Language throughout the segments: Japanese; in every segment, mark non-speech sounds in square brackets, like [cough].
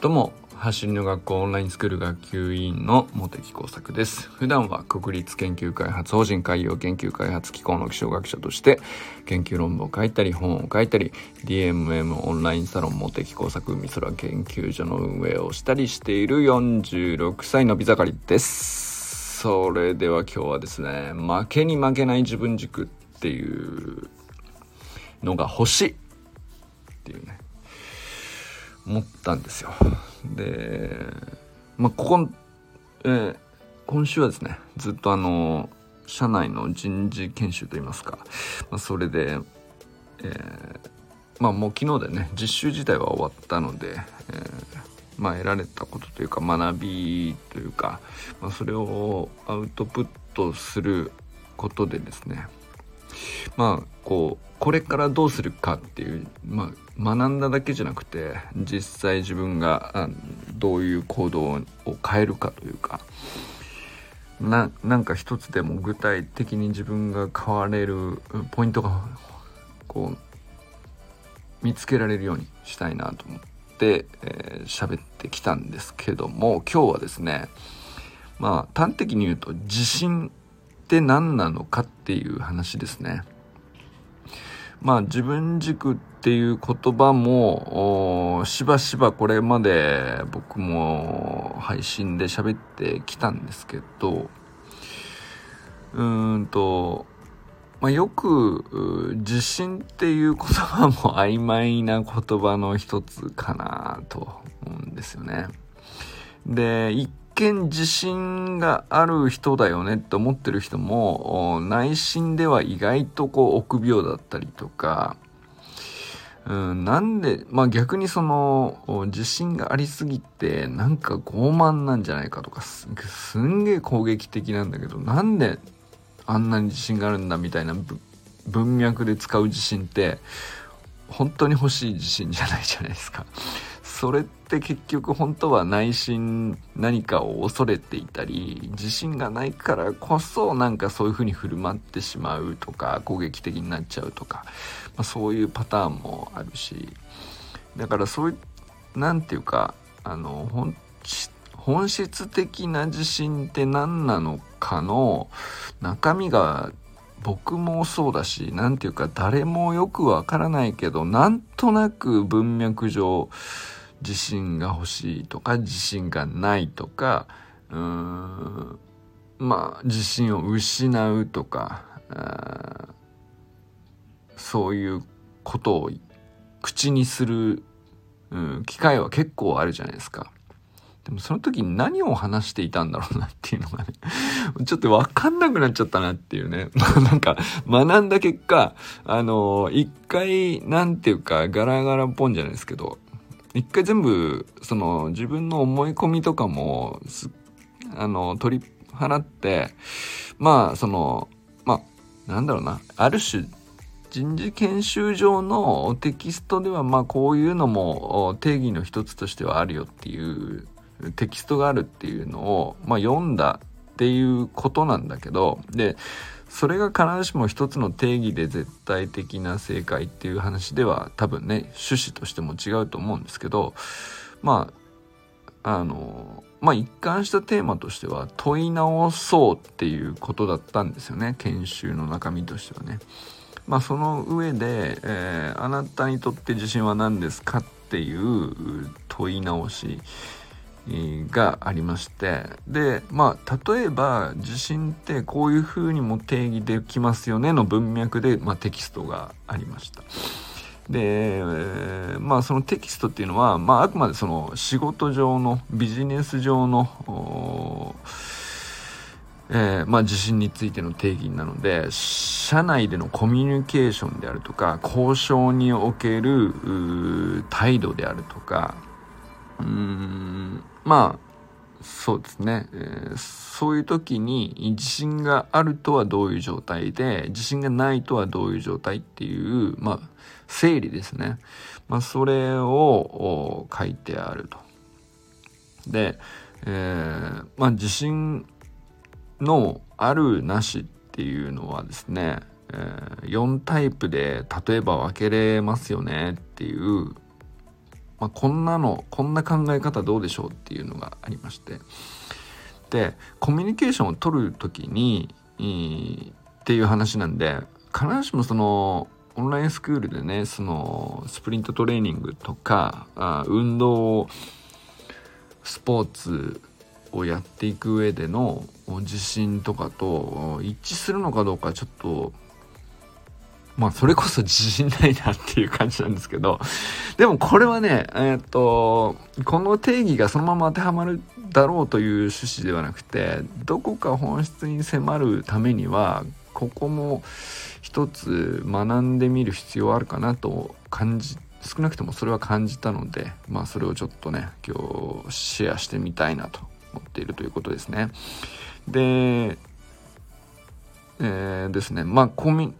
どうも走りの学校オンラインスクール学級委員の茂木耕作です。普段は国立研究開発法人海洋研究開発機構の気象学者として研究論文を書いたり本を書いたり DMM オンラインサロン茂木工作海空研究所の運営をしたりしている46歳のび盛りです。それでは今日はですね負けに負けない自分軸っていうのが欲しいっていうね。思ったんですよ。で、まあ、ここ、えー、今週はですね、ずっとあの、社内の人事研修といいますか、まあ、それで、えー、まあもう昨日でね、実習自体は終わったので、えー、まあ得られたことというか学びというか、まあ、それをアウトプットすることでですね、まあこうこれからどうするかっていう、まあ、学んだだけじゃなくて実際自分がどういう行動を変えるかというかななんか一つでも具体的に自分が変われるポイントがこう見つけられるようにしたいなと思って喋、えー、ってきたんですけども今日はですねまあ端的に言うと自信って何なのかっていう話ですね。まあ自分軸っていう言葉もしばしばこれまで僕も配信で喋ってきたんですけどうーんと、まあ、よく自信っていう言葉も曖昧な言葉の一つかなと思うんですよね。で一見自信がある人だよねって思ってる人も内心では意外とこう臆病だったりとか、うん、なんで、まあ逆にその自信がありすぎてなんか傲慢なんじゃないかとかすすんげえ攻撃的なんだけどなんであんなに自信があるんだみたいな文脈で使う自信って本当に欲しい自信じゃないじゃないですか。それって結局本当は内心何かを恐れていたり自信がないからこそなんかそういう風に振る舞ってしまうとか攻撃的になっちゃうとか、まあ、そういうパターンもあるしだからそういう何て言うかあの本質的な自信って何なのかの中身が僕もそうだし何て言うか誰もよくわからないけどなんとなく文脈上自信が欲しいとか自信がないとかうーんまあ自信を失うとかそういうことを口にする、うん、機会は結構あるじゃないですか。でもその時に何を話していたんだろうなっていうのがねちょっとわかんなくなっちゃったなっていうね。[laughs] なんか学んだ結果、あの一回なんていうかガラガラポンじゃないですけど、一回全部その自分の思い込みとかもあの取り払ってまあそのまあなんだろうな。ある種人事研修上のテキストではまあこういうのも定義の一つとしてはあるよっていうテキストがあるっていうのを、まあ、読んだっていうことなんだけどでそれが必ずしも一つの定義で絶対的な正解っていう話では多分ね趣旨としても違うと思うんですけどまああのまあ一貫したテーマとしては問い直そうっていうことだったんですよね研修の中身としてはね。まあその上で、えー、あなたにとって自信は何ですかっていう問い直しがありましてでまあ例えば地震ってこういうふうにも定義できますよねの文脈で、まあ、テキストがありました。で、まあそのテキストっていうのは、まあ、あくまでその仕事上のビジネス上のえー、まあ、地震についての定義なので社内でのコミュニケーションであるとか交渉における態度であるとかうんまあそうですね、えー、そういう時に自信があるとはどういう状態で自信がないとはどういう状態っていうまあ整理ですね、まあ、それを書いてあると。で、えー、まあ自信のあるなしっていうのはですね、えー、4タイプで例えば分けれますよねっていうまあ、こんなのこんな考え方どうでしょうっていうのがありまして。でコミュニケーションを取る時にっていう話なんで必ずしもそのオンラインスクールでねそのスプリントトレーニングとかあ運動スポーツをやっていく上での自信とかと一致するのかどうかちょっとまあそれこそ自信ないなっていう感じなんですけどでもこれはねえっ、とこの定義がそのまま当てはまるだろうという趣旨ではなくてどこか本質に迫るためにはここも一つ学んでみる必要あるかなと感じ少なくともそれは感じたのでまあそれをちょっとね今日シェアしてみたいなと思っているということですね。で、えー、ですねまあコミ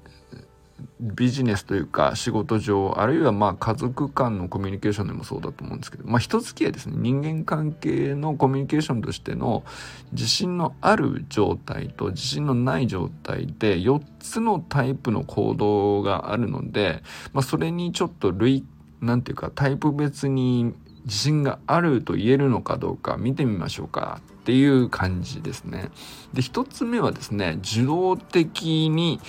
ビジネスというか仕事上あるいはまあ家族間のコミュニケーションでもそうだと思うんですけどまあ人付き合いですね人間関係のコミュニケーションとしての自信のある状態と自信のない状態で4つのタイプの行動があるので、まあ、それにちょっと類なんていうかタイプ別に自信があると言えるのかどうか見てみましょうかっていう感じですね。で1つ目はですね受動的に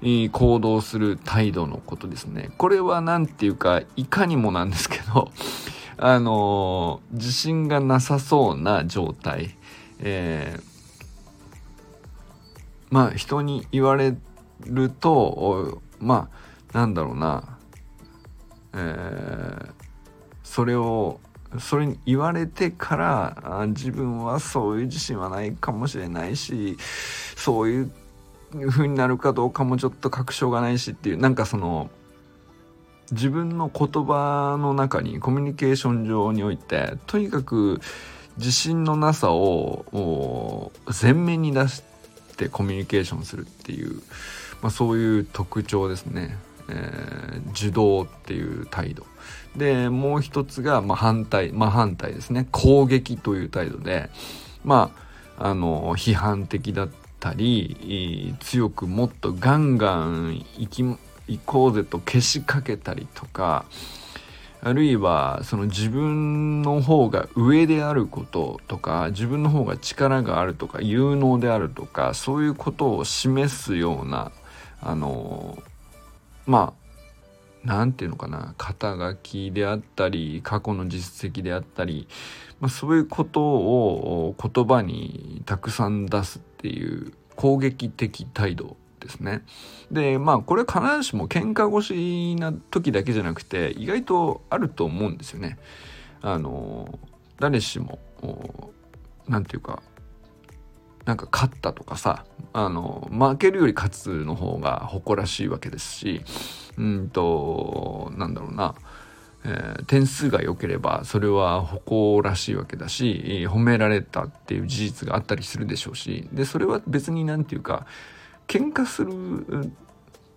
行動する態度のことですね。これは何て言うか、いかにもなんですけど、[laughs] あの、自信がなさそうな状態。えー、まあ、人に言われると、まあ、なんだろうな、えー、それを、それに言われてから自分はそういう自信はないかもしれないしそういう風になるかどうかもちょっと確証がないしっていうなんかその自分の言葉の中にコミュニケーション上においてとにかく自信のなさを前面に出してコミュニケーションするっていう、まあ、そういう特徴ですね、えー、受動っていう態度。でもう一つが、まあ、反対まあ反対ですね。攻撃という態度でまああの批判的だったたり強くもっとガンガン行き行こうぜとけしかけたりとかあるいはその自分の方が上であることとか自分の方が力があるとか有能であるとかそういうことを示すようなあのまあ何て言うのかな肩書きであったり過去の実績であったり、まあ、そういうことを言葉にたくさん出すっていう攻撃的態度ですね。でまあこれ必ずしも喧嘩腰な時だけじゃなくて意外とあると思うんですよね。あの誰しも何て言うかなんか勝ったとかさあの負けるより勝つの方が誇らしいわけですしうんとなんだろうなえー、点数が良ければそれは誇らしいわけだし褒められたっていう事実があったりするでしょうしでそれは別に何て言うか喧嘩する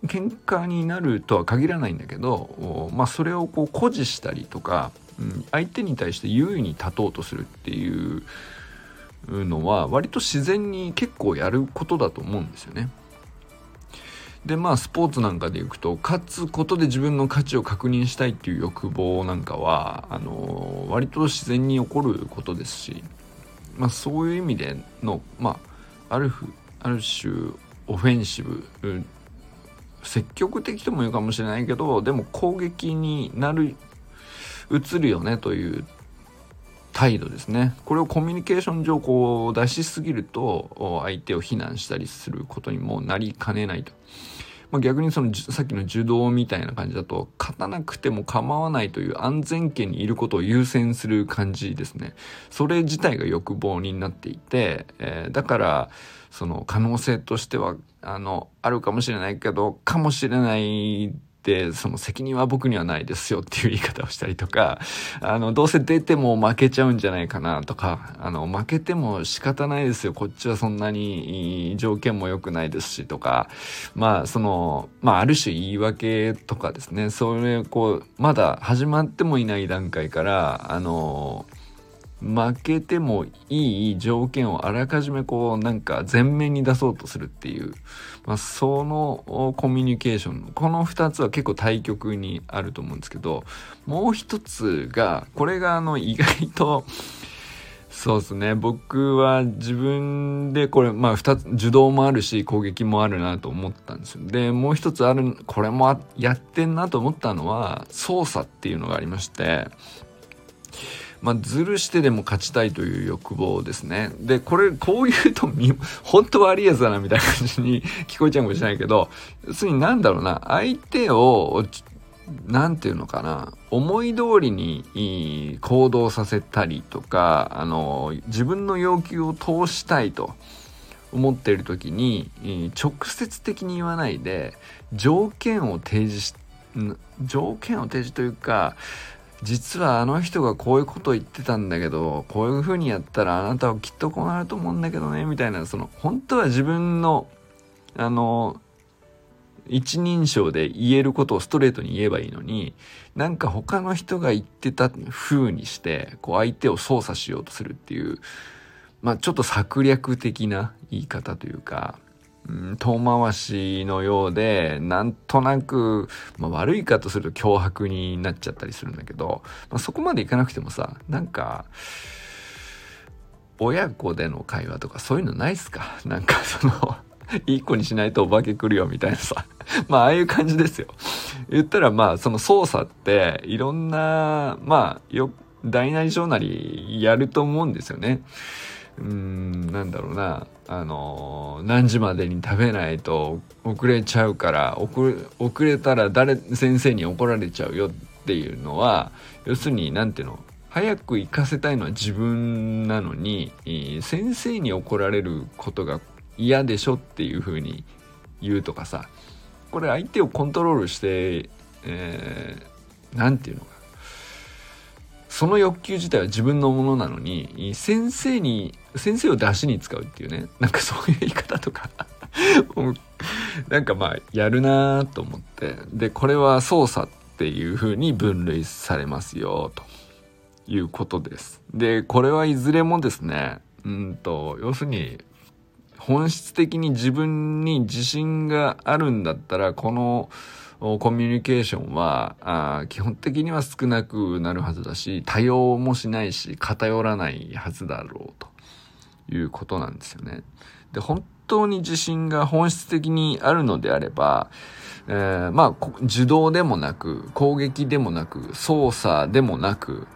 喧嘩になるとは限らないんだけど、まあ、それをこう誇示したりとか、うん、相手に対して優位に立とうとするっていうのは割と自然に結構やることだと思うんですよね。でまあスポーツなんかでいくと勝つことで自分の価値を確認したいっていう欲望なんかはあの割と自然に起こることですし、まあ、そういう意味での、まあ、あるある種オフェンシブうん積極的とも言うかもしれないけどでも攻撃になる移るよねという態度ですねこれをコミュニケーション上こう出しすぎると相手を非難したりすることにもなりかねないと。まあ、逆にそのさっきの受動みたいな感じだと勝たなくても構わないという安全圏にいることを優先する感じですね。それ自体が欲望になっていて、えー、だからその可能性としてはあのあるかもしれないけどかもしれないその責任は僕にはないですよっていう言い方をしたりとかあのどうせ出ても負けちゃうんじゃないかなとかあの負けても仕方ないですよ。こっちはそんなに条件も良くないですしとか。まあそのまあある種言い訳とかですね。それこうまだ始まってもいない段階からあの負けてもいい条件をあらかじめこうなんか前面に出そうとするっていう、まあ、そのコミュニケーションこの2つは結構対極にあると思うんですけどもう一つがこれがあの意外とそうですね。僕は自分でこれまあ2つ受動もあるし攻撃もあるなと思ったんですよ。でもう一つあるこれもやってんなと思ったのは操作っていうのがありましてまあ、ずるしてでも勝ちたいという欲望ですね。で、これ、こう言うと、[laughs] 本当悪いやつだな、みたいな感じに聞こえちゃうかもしれないけど、要するになんだろうな、相手を、なんていうのかな、思い通りに行動させたりとか、あの、自分の要求を通したいと。思っている時に直接的に言わないで条件を提示し条件を提示というか実はあの人がこういうこと言ってたんだけどこういう風にやったらあなたはきっとこうなると思うんだけどねみたいなその本当は自分のあの一人称で言えることをストレートに言えばいいのになんか他の人が言ってた風にしてこう相手を操作しようとするっていうまあちょっと策略的な言い方というかうん、遠回しのようでなんとなく、まあ、悪いかとすると脅迫になっちゃったりするんだけど、まあ、そこまでいかなくてもさなんか親子での会話とかそういうのないっすか？なんかそのいい子にしないとお化け来るよみたいなさ。[laughs] まあああいう感じですよ。言ったらまあその操作っていろんなまあよ大なり小なりやると思うんですよね。うんなんだろうな。あの何時までに食べないと遅れちゃうから遅れたら誰先生に怒られちゃうよっていうのは要するに何ていうの？早く行かせたいのは自分なのに先生に怒られることが嫌でしょっていうふうに言うとかさこれ相手をコントロールして何、えー、て言うのか。その欲求自体は自分のものなのに先生に先生を出しに使うっていうね。なんかそういう言い方とか。[laughs] なんかまあやるなと思って。でこれは操作っていう風に分類されますよということです。でこれはいずれもですねうんと要するに本質的に自分に自信があるんだったらこのコミュニケーションはあ基本的には少なくなるはずだし多様もしないし偏らないはずだろうと。いうことなんですよね。で本当に自信が本質的にあるのであれば、えー、まあ受動でもなく攻撃でもなく操作でもなく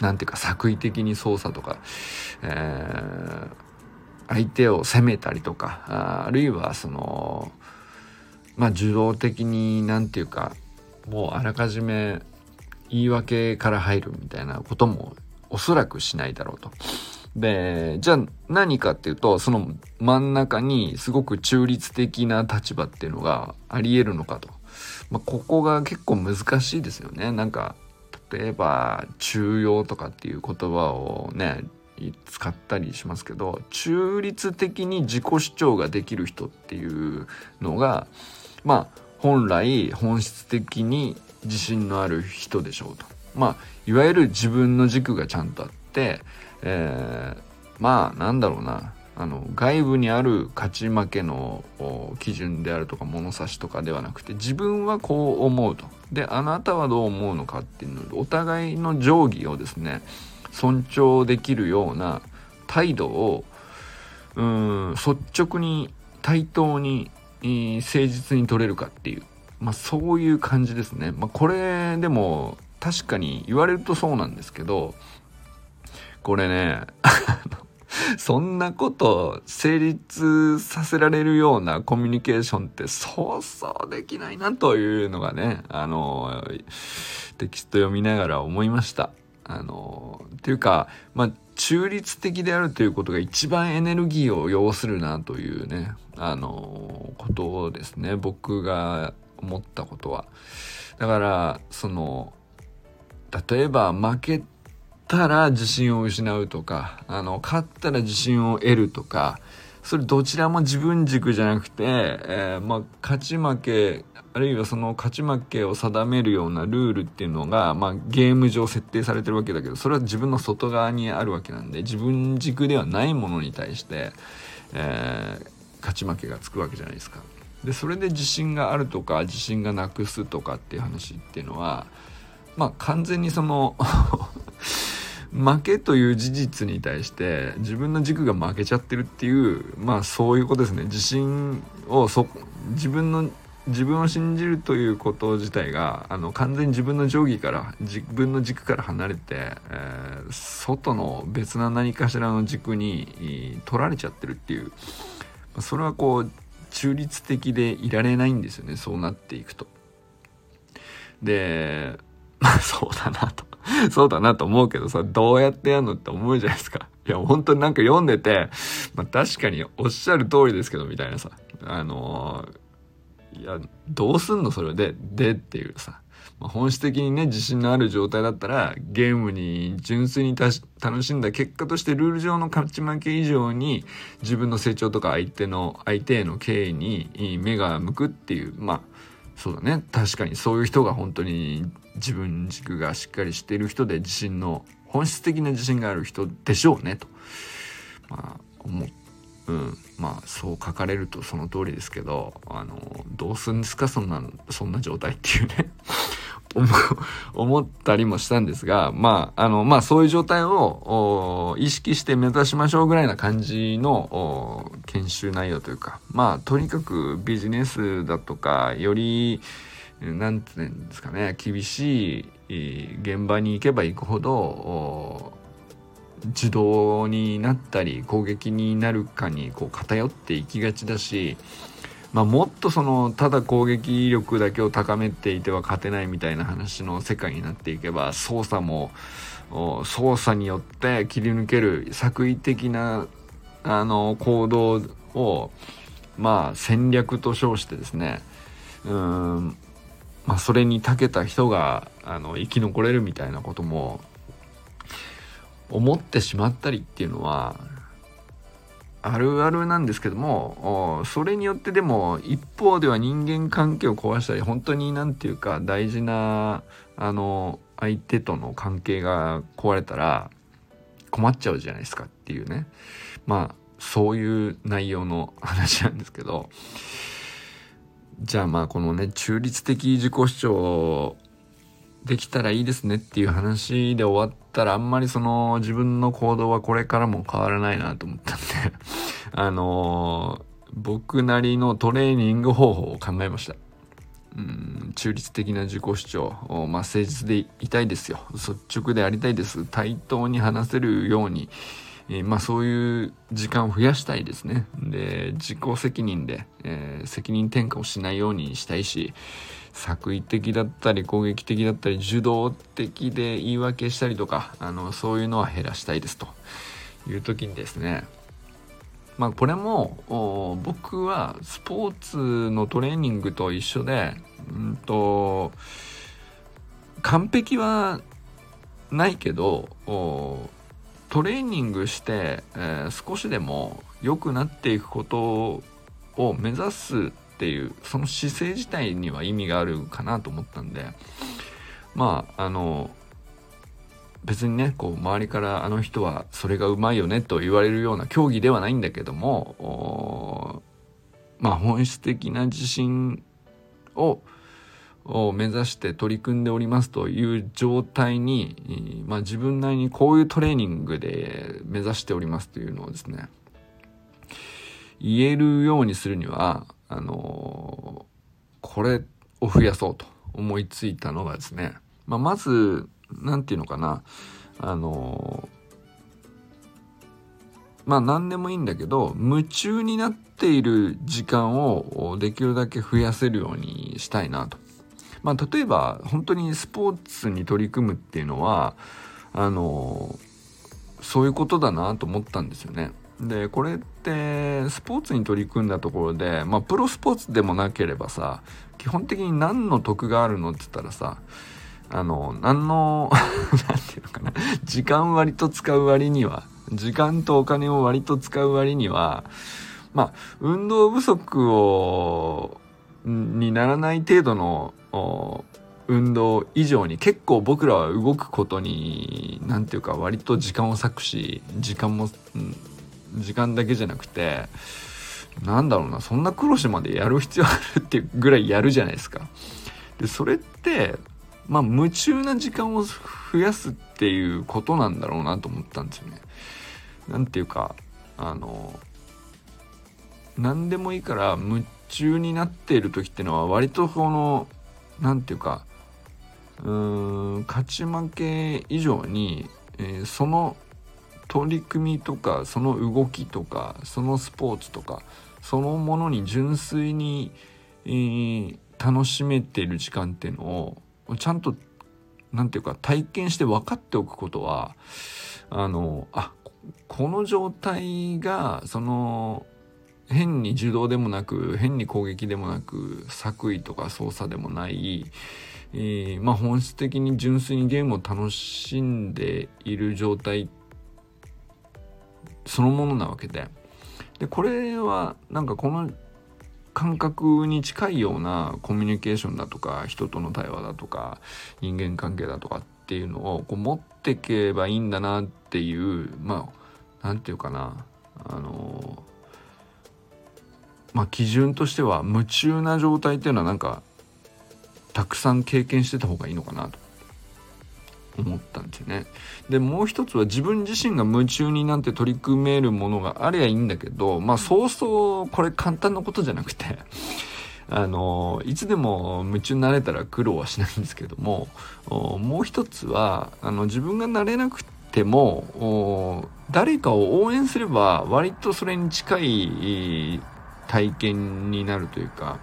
なんていうか作為的に操作とか、えー、相手を責めたりとかあるいはそのまあ受動的に何て言うかもうあらかじめ言い訳から入るみたいなこともおそらくしないだろうと。で、じゃあ何かっていうと、その真ん中にすごく中立的な立場っていうのがあり得るのかと。まあ、ここが結構難しいですよね。なんか、例えば、中庸とかっていう言葉をね、使ったりしますけど、中立的に自己主張ができる人っていうのが、まあ本来本質的に自信のある人でしょうと。まあいわゆる自分の軸がちゃんとあって、えー、まあなんだろうな。あの外部にある勝ち負けの基準であるとか物差しとかではなくて自分はこう思うと。であなたはどう思うのかっていうのお互いの定規をですね尊重できるような態度をうん率直に対等に誠実に取れるかっていう、まあ、そういう感じですね。まあ、これでも確かに言われるとそうなんですけどこれねそんなこと成立させられるようなコミュニケーションってそうそうできないなというのがねあのテキスト読みながら思いました。あのっていうかまあ中立的であるということが一番エネルギーを要するなというねあのことですね僕が思ったことはだからその例えば負けてたら自信を失うとかあの勝ったら自信を得るとかそれどちらも自分軸じゃなくて、えー、まあ、勝ち負けあるいはその勝ち負けを定めるようなルールっていうのが、まあ、ゲーム上設定されてるわけだけどそれは自分の外側にあるわけなんで自分軸ではないものに対して、えー、勝ち負けがつくわけじゃないですか。でそれで自信があるとか自信がなくすとかっていう話っていうのはまあ完全にその [laughs] 負けという事実に対して自分の軸が負けちゃってるっていうまあそういうことですね自信をそ自分の自分を信じるということ自体があの完全に自分の定規から自分の軸から離れて、えー、外の別な何かしらの軸に取られちゃってるっていうそれはこう中立的でいられないんですよねそうなっていくと。でまあそうだなと [laughs] そうだなと思うけどさ、どうやってやんのって思うじゃないですか。いや、本当になんか読んでて、まあ確かにおっしゃる通りですけど、みたいなさ。あのー、いや、どうすんの？それで、でっていうさ。まあ、本質的にね、自信のある状態だったら、ゲームに純粋に楽しんだ結果としてルール上の勝ち負け以上に、自分の成長とか相手の、相手への敬意に目が向くっていう、まあ、そうだね。確かにそういう人が本当に自分軸がしっかりしている人で自信の本質的な自信がある人でしょうねと、まあ、思う。うん、まあそう書かれるとその通りですけどあのどうすんですかそんなそんな状態っていうね。[laughs] 思ったりもしたんですがまああのまあそういう状態を意識して目指しましょうぐらいな感じの研修内容というかまあとにかくビジネスだとかよりなんて言うんですかね厳しい現場に行けば行くほど自動になったり攻撃になるかにこう偏っていきがちだし、まあ、もっとそのただ攻撃力だけを高めていては勝てないみたいな話の世界になっていけば操作も操作によって切り抜ける作為的なあの行動をまあ戦略と称してですねうんまあ、それに長けた人があの生き残れるみたいなことも思ってしまったりっていうのはあるあるなんですけどもそれによってでも一方では人間関係を壊したり本当に何て言うか大事なあの相手との関係が壊れたら困っちゃうじゃないですかっていうね。まあそういう内容の話なんですけどじゃあまあこのね中立的自己主張できたらいいですねっていう話で終わったらあんまりその自分の行動はこれからも変わらないなと思ったんで [laughs] あのー、僕なりのトレーニング方法を考えました。うん、中立的な自己主張、まあ、誠実でいたいですよ。率直でありたいです。対等に話せるように、えー、まあそういう時間を増やしたいですね。で、自己責任で、えー、責任転嫁をしないようにしたいし、作為的だったり攻撃的だったり受動的で言い訳したりとか、あの、そういうのは減らしたいですという時にですね、まあこれも僕はスポーツのトレーニングと一緒で、うんと、完璧はないけど、トレーニングして、えー、少しでも良くなっていくことを目指すっていうその姿勢自体には意味があるかなと思ったんでまああの別にねこう周りからあの人はそれがうまいよねと言われるような競技ではないんだけどもまあ本質的な自信をを目指して取り組んでおりますという状態に、まあ、自分なりにこういうトレーニングで目指しておりますというのをですね言えるようにするにはあのこれを増やそうと思いついたのがですね、まあ、まず何て言うのかなあのまあ何でもいいんだけど夢中になっている時間をできるだけ増やせるようにしたいなと。まあ、例えば本当にスポーツに取り組むっていうのはあのそういうことだなと思ったんですよね。でこれってスポーツに取り組んだところでまあプロスポーツでもなければさ基本的に何の得があるのって言ったらさあの何の [laughs] 何て言うのかな時間割と使う割には時間とお金を割と使う割にはまあ運動不足をにならない程度の運動以上に結構僕らは動くことに何ていうか割と時間を割くし時間も、うん、時間だけじゃなくてなんだろうなそんな苦労してまでやる必要あるっていうぐらいやるじゃないですか。でそれってまあ夢中な時間を増やすっていうことなんだろうなと思ったんですよね。なんていうかあの何でもいいから夢中になっている時ってのは割とこの何ていうかうーん勝ち負け以上に、えー、その取り組みとかその動きとかそのスポーツとかそのものに純粋に、えー、楽しめている時間っていうのをちゃんと何て言うか体験して分かっておくことはあのあこの状態がその変に受動でもなく変に攻撃でもなく作為とか操作でもないえー、まあ、本質的に純粋にゲームを楽しんでいる状態そのものなわけで。でこれはなんかこの感覚に近いようなコミュニケーションだとか人との対話だとか人間関係だとかっていうのをこう持っていけばいいんだなっていうまあ何て言うかなあのまあ基準としては夢中な状態っていうのはなんかたくさん経験してた方がいいのかなと思ったんですよね。でもう一つは自分自身が夢中になって取り組めるものがありゃいいんだけどまあそうそうこれ簡単なことじゃなくて [laughs] あのいつでも夢中になれたら苦労はしないんですけどももう一つはあの自分がなれなくても誰かを応援すれば割とそれに近い体験になるというか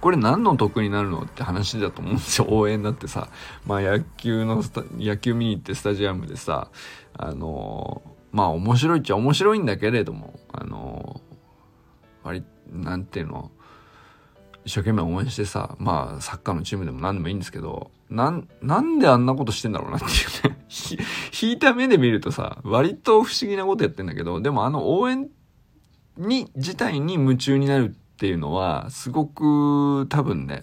これ何の得になるのって話だと思うんですよ。[laughs] 応援だってさまあ野球の野球見に行ってスタジアムでさあのまあ面白いっちゃ面白いんだけれどもあの割なんていうの一生懸命応援してさまあサッカーのチームでも何でもいいんですけどなんなんであんなことしてんだろうなっていうね。[laughs] 引いた目で見るとさ割と不思議なことやってんだけどでもあの応援ってに自体に夢中になるっていうのはすごく多分ね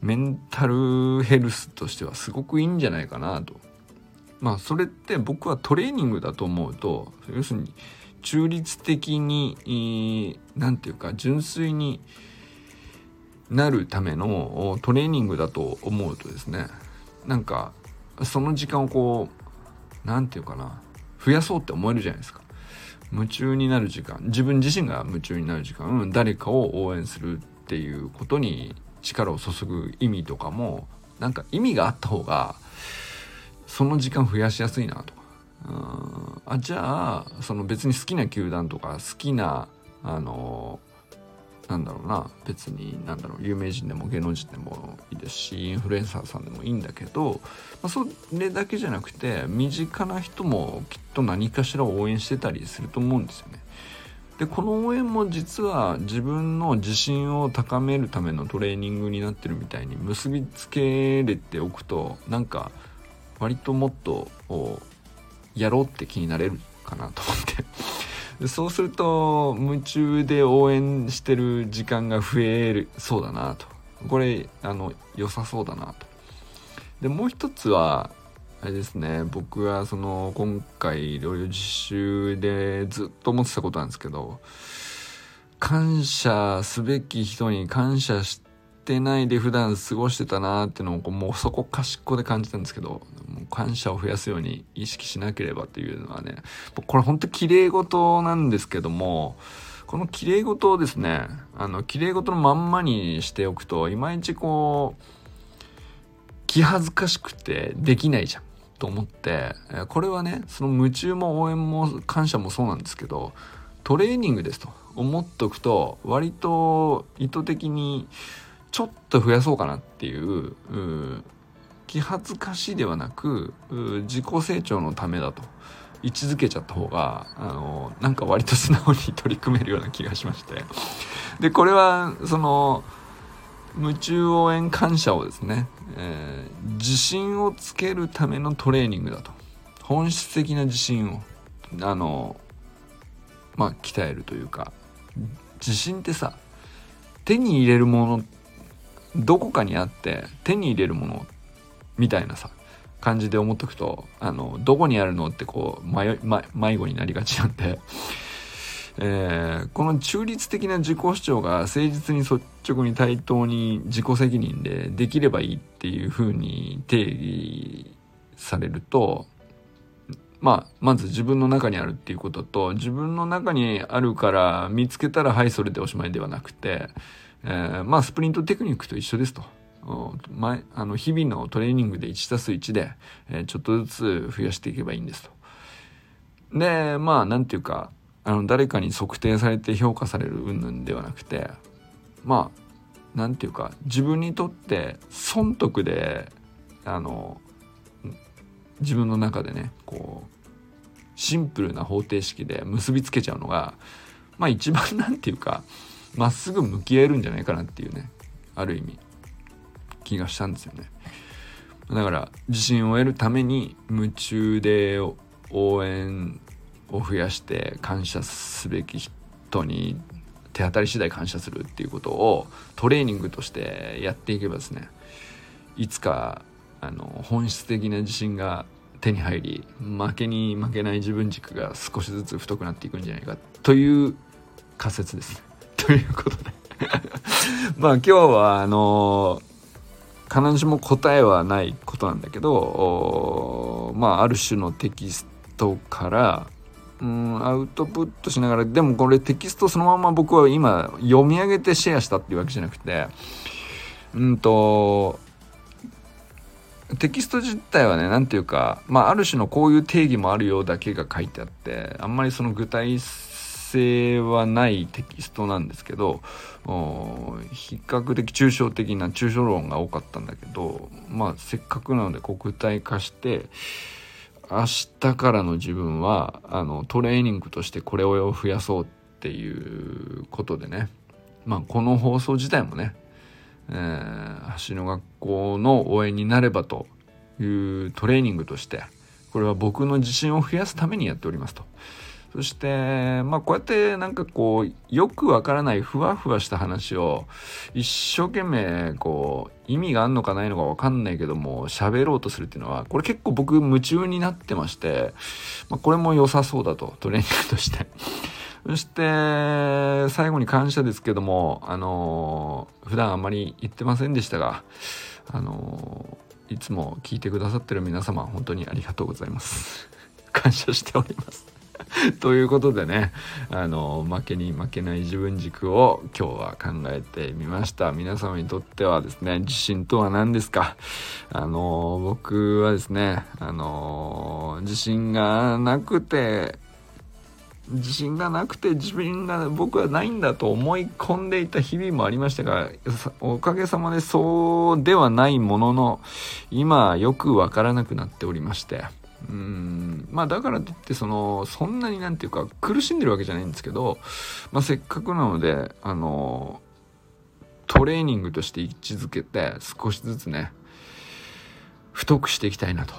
メンタルヘルスとしてはすごくいいんじゃないかなと。まあそれって僕はトレーニングだと思うと要するに中立的に何て言うか純粋になるためのトレーニングだと思うとですねなんかその時間をこう何て言うかな増やそうって思えるじゃないですか。夢中になる時間。自分自身が夢中になる時間。誰かを応援するっていうことに力を注ぐ意味とかもなんか意味があった方がその時間増やしやすいなと。かあじゃあその別に好きな球団とか好きなあのなんだろうな別になんだろう有名人でも芸能人でもいいですしインフルエンサーさんでもいいんだけど、まあ、それだけじゃなくて身近な人もきっと何かしら応援してたりすると思うんですよね。でこの応援も実は自分の自信を高めるためのトレーニングになってるみたいに結びつけれておくとなんか割ともっとやろうって気になれるかなと思ってそうすると夢中で応援してる時間が増えるそうだなと。これあの良さそうだなと。でもう一つはあれですね。僕はその今回療養実習でずっと思ってたことなんですけど感謝すべき人に感謝してないで普段過ごしてたなっていうのをもうそこかしっこで感じたんですけどもう感謝を増やすように意識しなければっていうのはねこれほんと綺麗事なんですけどもこの綺麗事をですねあの綺麗事のまんまにしておくといまいちこう気恥ずかしくてできないじゃんと思ってこれはねその夢中も応援も感謝もそうなんですけどトレーニングですと思っておくと割と意図的にちょっと増やそうかなっていうう気恥ずかしいではなく自己成長のためだと。位置づけちゃった方があのなんか割と素直に取り組めるような気がしまして。でこれはその夢中応援感謝をですね、えー、自信をつけるためのトレーニングだと。本質的な自信をあのまあ鍛えるというか。自信ってさ手に入れるものってどこかにあって手に入れるものみたいなさ感じで思っとくとあのどこにあるのってこう迷迷子になりがちなんで、[laughs] えー、この中立的な自己主張が誠実に率直に対等に自己責任でできればいいっていうふうに定義されるとまあ、まず自分の中にあるっていうことと、自分の中にあるから見つけたらはい、それでおしまいではなくて、えー、まあ、スプリントテクニックと一緒ですと。前あの日々のトレーニングで1たす1で、えー、ちょっとずつ増やしていけばいいんですと。で、まあ、なんていうか、あの、誰かに測定されて評価される云々ではなくて、まあ、なんていうか、自分にとって損得で、あの、自分の中でねこうシンプルな方程式で結びつけちゃうのがまあ一番なんていうかまっすぐ向き合えるんじゃないかなっていうねある意味気がしたんですよねだから自信を得るために夢中で応援を増やして感謝すべき人に手当たり次第感謝するっていうことをトレーニングとしてやっていけばですねいつかあの本質的な自信が手に入り負けに負けない自分軸が少しずつ太くなっていくんじゃないかという仮説ですね。ということで。[laughs] まあ今日はあの必ずしも答えはないことなんだけどまあある種のテキストからうんアウトプットしながらでもこれテキストそのまま僕は今読み上げてシェアしたっていうわけじゃなくてうんとテキスト自体はね何ていうか、まあ、ある種のこういう定義もあるようだけが書いてあってあんまりその具体性性はないテキストなんですけど比較的抽象的な抽象論が多かったんだけどまあせっかくなのでこう具体化して明日からの自分はあのトレーニングとしてこれを増やそうっていうことでねまあこの放送自体もねえー、橋の学校の応援になればというトレーニングとしてこれは僕の自信を増やすためにやっておりますと。そして、まあこうやってなんかこう、よくわからないふわふわした話を一生懸命こう、意味があんのかないのかわかんないけども喋ろうとするっていうのは、これ結構僕夢中になってまして、まあこれも良さそうだと、トレーニングとして。そして、最後に感謝ですけども、あのー、普段あんまり言ってませんでしたが、あのー、いつも聞いてくださってる皆様、本当にありがとうございます。感謝しております。[laughs] ということでね、あの、負けに負けない自分軸を今日は考えてみました。皆様にとってはですね、自信とは何ですか？あの、僕はですね、あの、自信がなくて、自信がなくて自分が僕はないんだと思い込んでいた日々もありましたがおかげさまでそうではないものの今よくわからなくなっておりましてうんまあだからといってそのそんなになんていうか苦しんでるわけじゃないんですけど、まあ、せっかくなのであのトレーニングとして位置づけて少しずつね太くしていきたいなと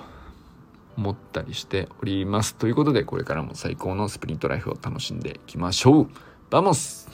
思ったりしております。ということで、これからも最高のスプリントライフを楽しんでいきましょう。バモス